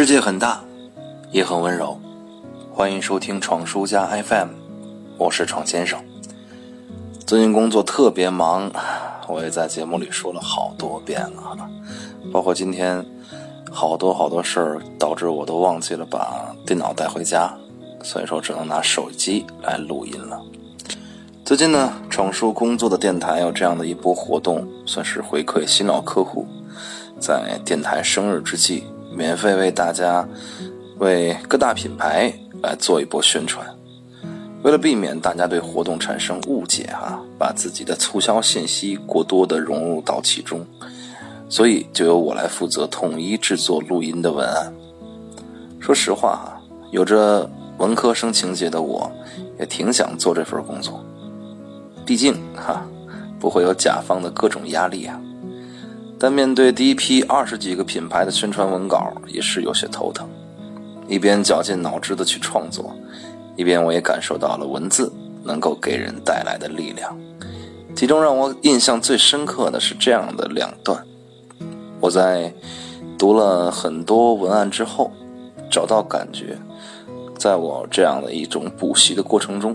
世界很大，也很温柔。欢迎收听闯书家 FM，我是闯先生。最近工作特别忙，我也在节目里说了好多遍了，包括今天好多好多事儿，导致我都忘记了把电脑带回家，所以说只能拿手机来录音了。最近呢，闯书工作的电台有这样的一波活动，算是回馈新老客户，在电台生日之际。免费为大家，为各大品牌来做一波宣传。为了避免大家对活动产生误解哈，把自己的促销信息过多的融入到其中，所以就由我来负责统一制作录音的文案。说实话哈，有着文科生情节的我，也挺想做这份工作。毕竟哈，不会有甲方的各种压力啊。但面对第一批二十几个品牌的宣传文稿，也是有些头疼。一边绞尽脑汁的去创作，一边我也感受到了文字能够给人带来的力量。其中让我印象最深刻的是这样的两段：我在读了很多文案之后，找到感觉，在我这样的一种补习的过程中，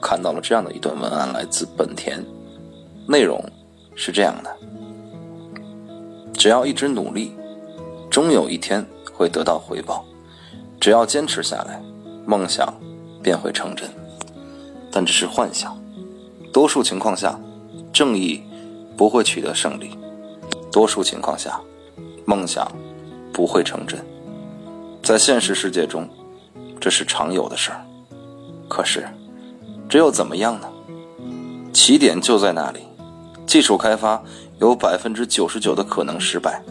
看到了这样的一段文案，来自本田，内容是这样的。只要一直努力，终有一天会得到回报。只要坚持下来，梦想便会成真。但这是幻想。多数情况下，正义不会取得胜利；多数情况下，梦想不会成真。在现实世界中，这是常有的事儿。可是，这又怎么样呢？起点就在那里，技术开发。有百分之九十九的可能失败，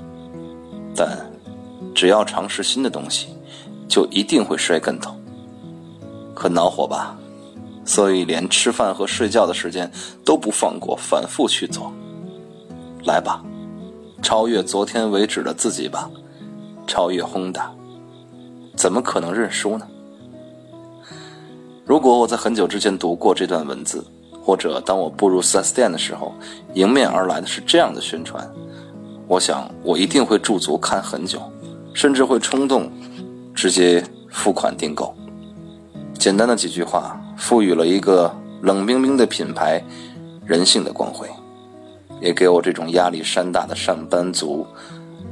但只要尝试新的东西，就一定会摔跟头。很恼火吧？所以连吃饭和睡觉的时间都不放过，反复去做。来吧，超越昨天为止的自己吧，超越轰达。怎么可能认输呢？如果我在很久之前读过这段文字。或者当我步入 4S 店的时候，迎面而来的是这样的宣传，我想我一定会驻足看很久，甚至会冲动直接付款订购。简单的几句话，赋予了一个冷冰冰的品牌人性的光辉，也给我这种压力山大的上班族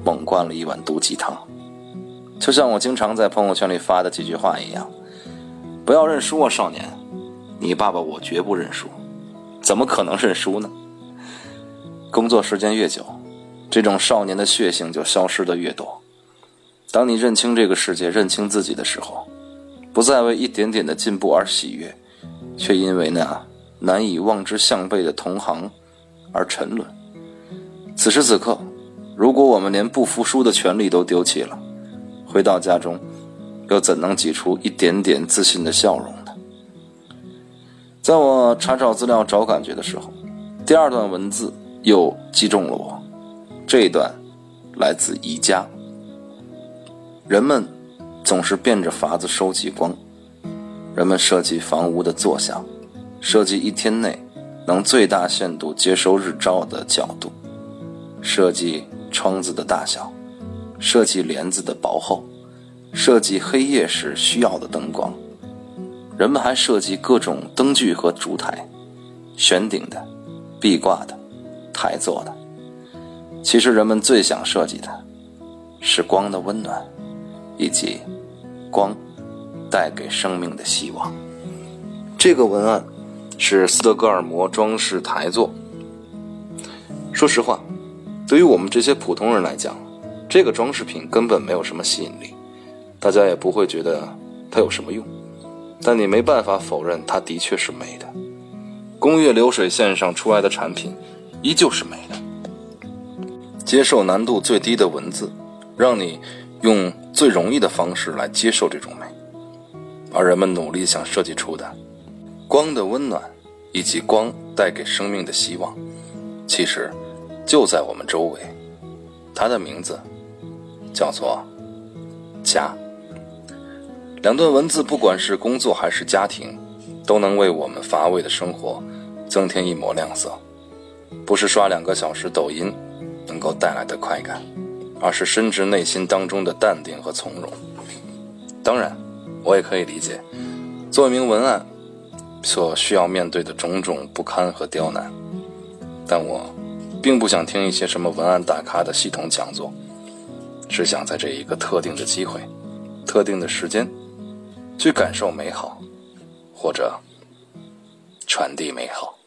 猛灌了一碗毒鸡汤。就像我经常在朋友圈里发的几句话一样：不要认输啊，少年！你爸爸我绝不认输。怎么可能认输呢？工作时间越久，这种少年的血性就消失的越多。当你认清这个世界、认清自己的时候，不再为一点点的进步而喜悦，却因为那难以望之项背的同行而沉沦。此时此刻，如果我们连不服输的权利都丢弃了，回到家中，又怎能挤出一点点自信的笑容？在我查找资料找感觉的时候，第二段文字又击中了我。这一段来自宜家。人们总是变着法子收集光，人们设计房屋的坐向，设计一天内能最大限度接收日照的角度，设计窗子的大小，设计帘子的薄厚，设计黑夜时需要的灯光。人们还设计各种灯具和烛台，悬顶的、壁挂的、台座的。其实人们最想设计的，是光的温暖，以及光带给生命的希望。这个文案是斯德哥尔摩装饰台座。说实话，对于我们这些普通人来讲，这个装饰品根本没有什么吸引力，大家也不会觉得它有什么用。但你没办法否认，它的确是美的。工业流水线上出来的产品，依旧是美的。接受难度最低的文字，让你用最容易的方式来接受这种美。而人们努力想设计出的光的温暖，以及光带给生命的希望，其实就在我们周围。它的名字叫做家。两段文字，不管是工作还是家庭，都能为我们乏味的生活增添一抹亮色。不是刷两个小时抖音能够带来的快感，而是深植内心当中的淡定和从容。当然，我也可以理解，做一名文案所需要面对的种种不堪和刁难。但我并不想听一些什么文案大咖的系统讲座，只想在这一个特定的机会、特定的时间，去感受美好，或者传递美好。